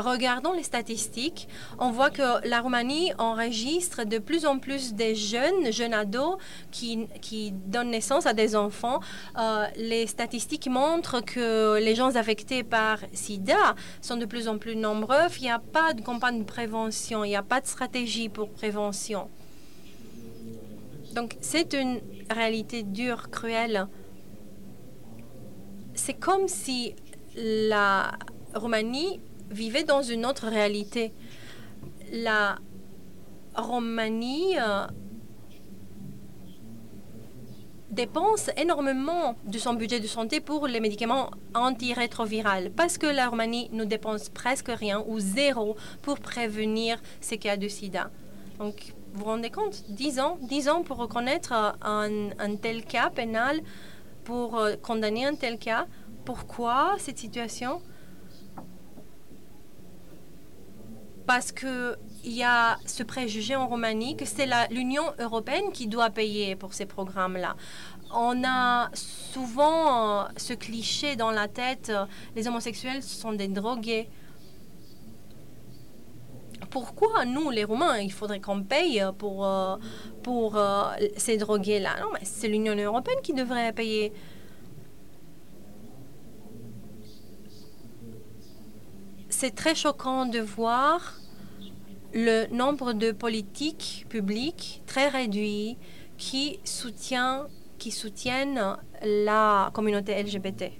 regardons les statistiques, on voit que la Roumanie enregistre de plus en plus de jeunes, jeunes ados qui, qui donnent naissance à des enfants. Euh, les statistiques montrent que les gens affectés par SIDA sont de plus en plus nombreux. Il n'y a pas de campagne de prévention, il n'y a pas de stratégie pour prévention. Donc c'est une réalité dure, cruelle. C'est comme si la Roumanie vivait dans une autre réalité. La Roumanie euh, dépense énormément de son budget de santé pour les médicaments antirétroviraux parce que la Roumanie ne dépense presque rien ou zéro pour prévenir ces cas de sida. Donc, vous rendez compte 10 ans 10 ans pour reconnaître un, tel cas pénal, pour euh, condamner un tel cas. Pourquoi cette situation? Parce que il y a ce préjugé en Roumanie que c'est l'Union européenne qui doit payer pour ces programmes-là. On a souvent euh, ce cliché dans la tête, euh, les homosexuels sont des drogués. Pourquoi nous, les Roumains, il faudrait qu'on paye pour, euh, pour ces drogués-là? Non, mais c'est l'Union européenne qui devrait payer. C'est très choquant de voir le nombre de politiques publiques très réduit qui, qui soutiennent la communauté LGBT.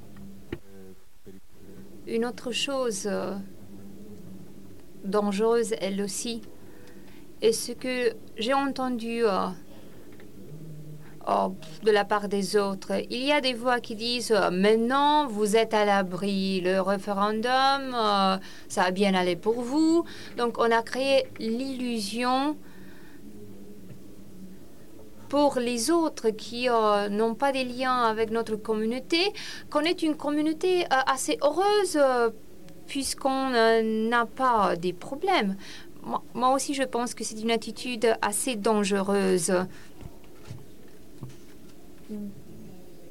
Une autre chose euh, dangereuse, elle aussi, est ce que j'ai entendu euh, Oh, de la part des autres. Il y a des voix qui disent euh, maintenant vous êtes à l'abri, le référendum, euh, ça a bien allé pour vous. Donc on a créé l'illusion pour les autres qui n'ont pas des liens avec notre communauté, qu'on est une communauté assez heureuse puisqu'on n'a pas des problèmes. moi aussi, je pense que c'est une attitude assez dangereuse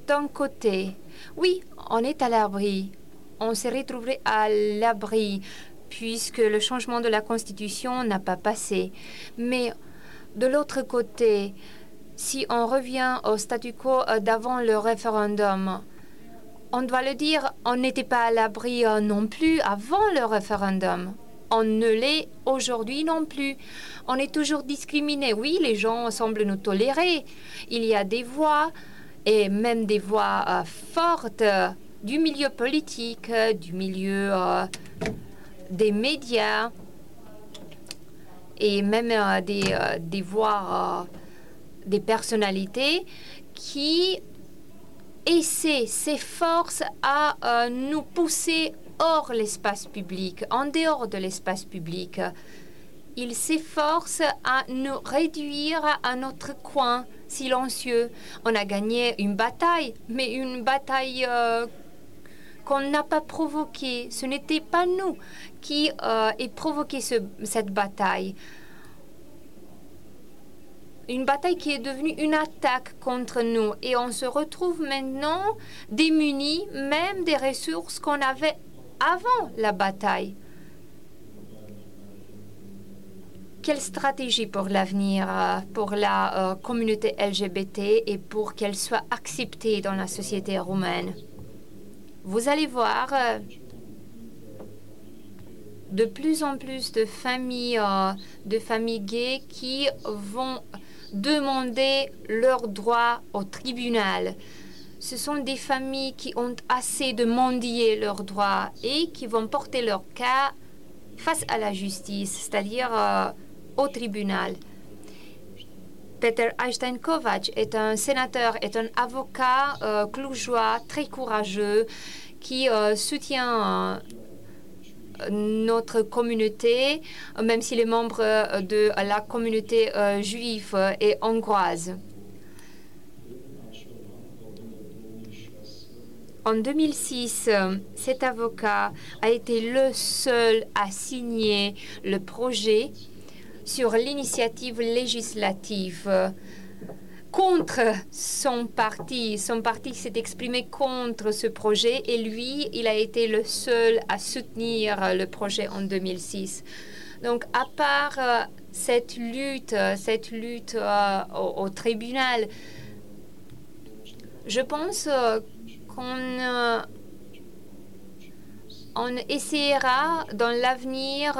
d'un côté, oui, on est à l'abri. On s'est retrouvé à l'abri puisque le changement de la Constitution n'a pas passé. Mais de l'autre côté, si on revient au statu quo euh, d'avant le référendum, on doit le dire, on n'était pas à l'abri euh, non plus avant le référendum. On ne l'est aujourd'hui non plus. On est toujours discriminé. Oui, les gens semblent nous tolérer. Il y a des voix et même des voix euh, fortes du milieu politique, du milieu euh, des médias et même euh, des, des voix des personnalités qui essaient, s'efforcent à nous pousser hors l'espace public, en dehors de l'espace public. Ils s'efforcent à nous réduire à notre coin silencieux. On a gagné une bataille, mais une bataille euh, qu'on n'a pas provoquée. Ce n'était pas nous qui euh, provoqué cette bataille. Une bataille qui est devenue une attaque contre nous. Et on se retrouve maintenant démunis même des ressources qu'on avait avant la bataille. quelle stratégie pour l'avenir euh, pour la euh, communauté LGBT et pour qu'elle soit acceptée dans la société roumaine? Vous allez voir euh, de plus en plus de familles, de familles gays qui vont demander leurs droits au tribunal. Ce sont des familles qui ont assez de mendier leurs droits et qui vont porter leur cas face à la justice, c'est-à-dire au tribunal. Peter Einstein-Kovac est un sénateur, est un avocat euh, clougeois, très courageux, qui euh, soutient euh, notre communauté, même s'il est membre de la communauté juive et hongroise. En 2006, cet avocat a été le seul à signer le projet sur l'initiative législative contre son parti. Son parti s'est exprimé contre ce projet et lui, il a été le seul à soutenir le projet en 2006. Donc, à part euh, cette lutte, cette lutte euh, au, tribunal, je pense euh, qu'on on essaiera dans l'avenir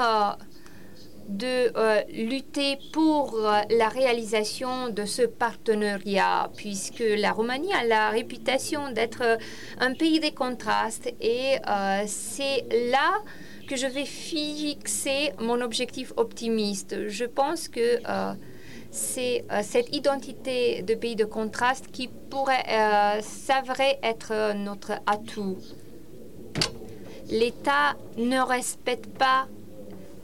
de euh, lutter pour euh, la réalisation de ce partenariat, puisque la Roumanie a la réputation d'être euh, un pays des contrastes et c'est là que je vais fixer mon objectif optimiste. Je pense que c'est cette identité de pays de contraste qui pourrait s'avérer être notre atout. L'État ne respecte pas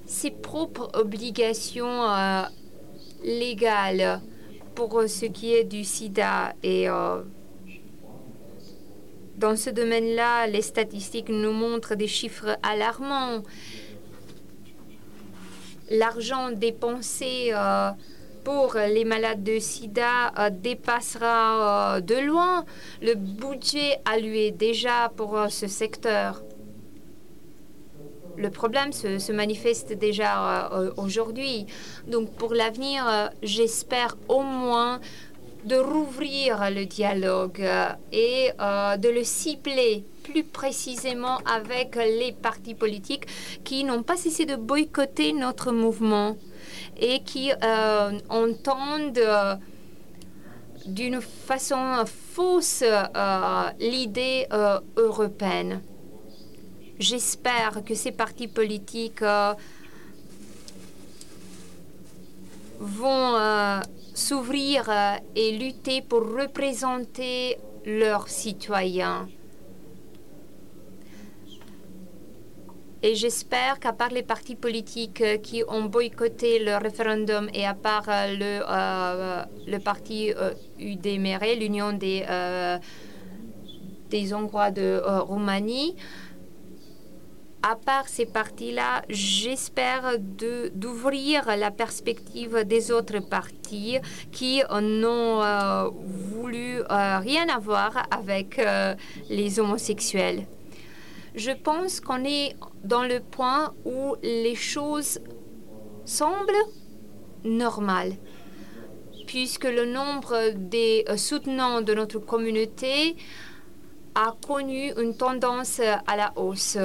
ses propres obligations euh, légales pour ce qui est du sida. Et euh, dans ce domaine-là, les statistiques nous montrent des chiffres alarmants. l'argent dépensé pour les malades de sida dépassera de loin le budget alloué déjà pour ce secteur le problème se, manifeste déjà euh, aujourd'hui. Donc pour l'avenir, euh, j'espère au moins de rouvrir le dialogue euh, et de le cibler plus précisément avec les partis politiques qui n'ont pas cessé de boycotter notre mouvement et qui entendent d'une façon fausse l'idée européenne. J'espère que ces partis politiques euh, vont euh, s'ouvrir euh, et lutter pour représenter leurs citoyens. Et j'espère qu'à part les partis politiques qui ont boycotté le référendum et à part le, parti UDMR, l'Union des, des Hongrois de Roumanie, à part ces partis-là, j'espère d'ouvrir la perspective des autres partis qui n'ont euh, voulu euh, rien avoir avec euh, les homosexuels. Je pense qu'on est dans le point où les choses semblent normales puisque le nombre des soutenants de notre communauté a connu une tendance à la hausse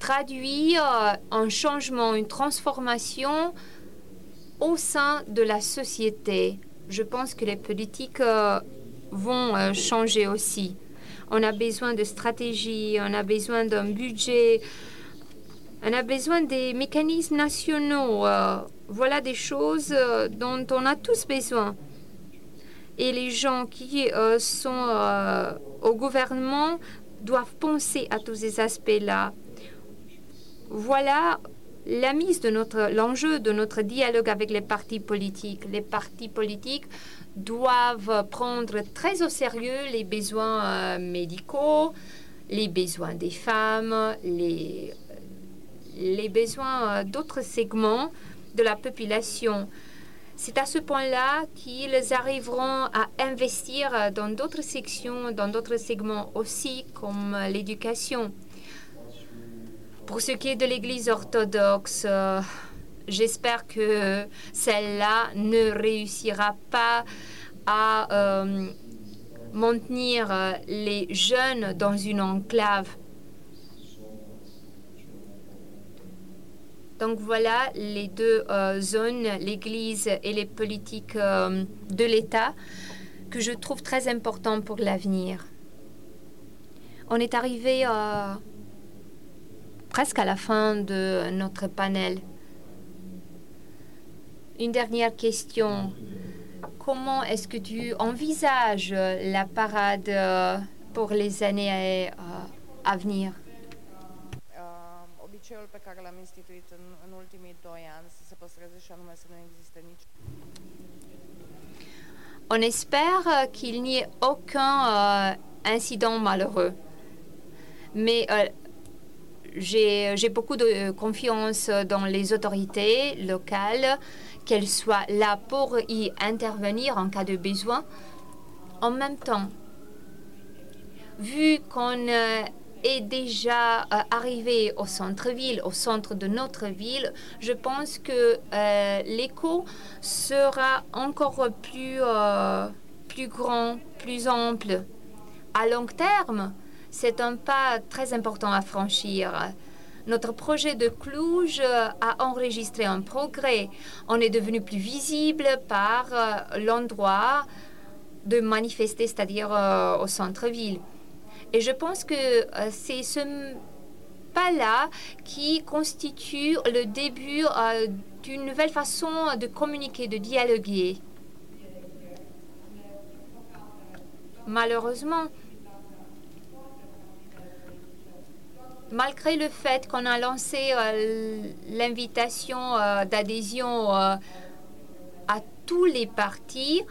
traduit euh, un changement, une transformation au sein de la société. Je pense que les politiques euh, vont euh, changer aussi. On a besoin de stratégie, on a besoin d'un budget, on a besoin des mécanismes nationaux. voilà des choses dont on a tous besoin. Et les gens qui sont au gouvernement doivent penser à tous ces aspects-là. Voilà la mise de notre l'enjeu de notre dialogue avec les partis politiques. Les partis politiques doivent prendre très au sérieux les besoins euh, médicaux, les besoins des femmes, les, les besoins euh, d'autres segments de la population. C'est à ce point-là qu'ils arriveront à investir dans d'autres sections, dans d'autres segments aussi, comme l'éducation. Pour ce qui est de l'Église orthodoxe, euh, j'espère que celle-là ne réussira pas à euh, maintenir euh, les jeunes dans une enclave. Donc voilà les deux zones, l'Église et les politiques de l'État, que je trouve très importantes pour l'avenir. On est arrivé à presque à la fin de notre panel. Une dernière question. Comment est-ce que tu envisages la parade euh, pour les années à, venir? On espère qu'il n'y ait aucun euh, incident malheureux. Mais euh, j'ai beaucoup de confiance dans les autorités locales, qu'elles soient là pour y intervenir en cas de besoin. En même temps, vu qu'on euh, est déjà euh, arrivé au centre-ville, au centre de notre ville, je pense que euh, l'écho sera encore plus, plus grand, plus ample. À long terme, c'est un pas très important à franchir. Notre projet de Cluj a enregistré un progrès. On est devenu plus visible par euh, l'endroit de manifester, c'est-à-dire euh, au centre-ville. Et je pense que euh, c'est ce pas-là qui constitue le début d'une nouvelle façon de communiquer, de dialoguer. Malheureusement, malgré le fait qu'on a lancé euh, l'invitation euh, d'adhésion euh, à tous les partis,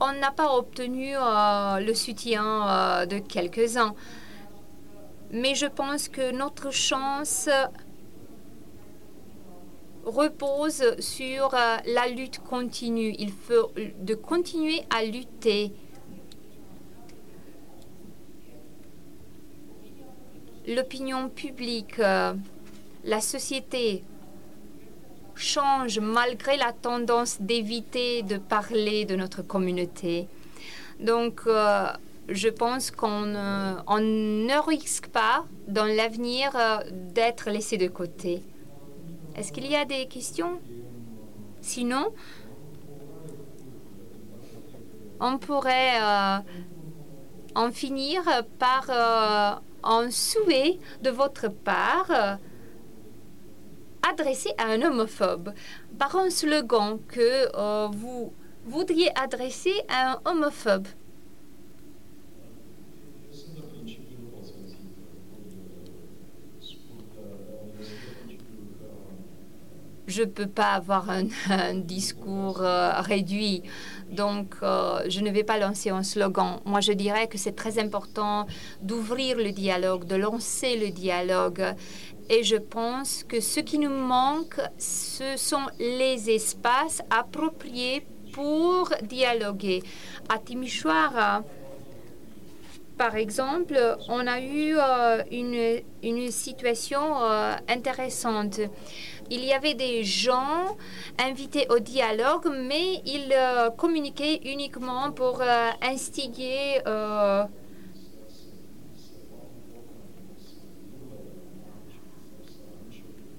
on n'a pas obtenu le soutien de quelques-uns. Mais je pense que notre chance repose sur la lutte continue. Il faut de continuer à lutter. L'opinion publique, euh, la société change malgré la tendance d'éviter de parler de notre communauté. Donc, euh, je pense qu'on ne risque pas dans l'avenir d'être laissé de côté. Est-ce qu'il y a des questions? Sinon, on pourrait euh, en finir par euh, un souhait de votre part euh, adressé à un homophobe, par un slogan que vous voudriez adresser à un homophobe. Je ne peux pas avoir un, discours euh, réduit. Donc, euh, je ne vais pas lancer un slogan. Moi, je dirais que c'est très important d'ouvrir le dialogue, de lancer le dialogue. Et je pense que ce qui nous manque, ce sont les espaces appropriés pour dialoguer. À Timișoara, par exemple, on a eu euh, une, une, situation intéressante il y avait des gens invités au dialogue, mais ils euh, communiquaient uniquement pour euh, instiguer euh,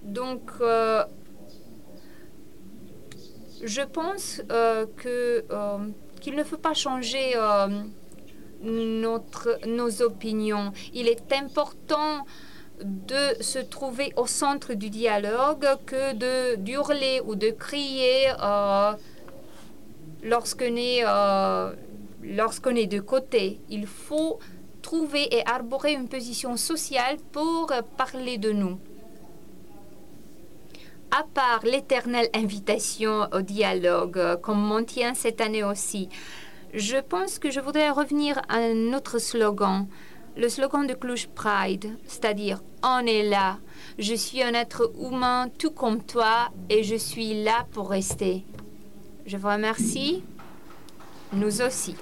donc je pense que qu'il ne faut pas changer notre, nos opinions. Il est important de se trouver au centre du dialogue que de d'hurler ou de crier euh, lorsqu'on est, euh, de côté. Il faut trouver et arborer une position sociale pour parler de nous. À part l'éternelle invitation au dialogue, comme on tient cette année aussi, je pense que je voudrais revenir à un autre slogan le slogan de Cluj Pride, c'est-à-dire On est là, je suis un être humain tout comme toi et je suis là pour rester. Je vous remercie, nous aussi.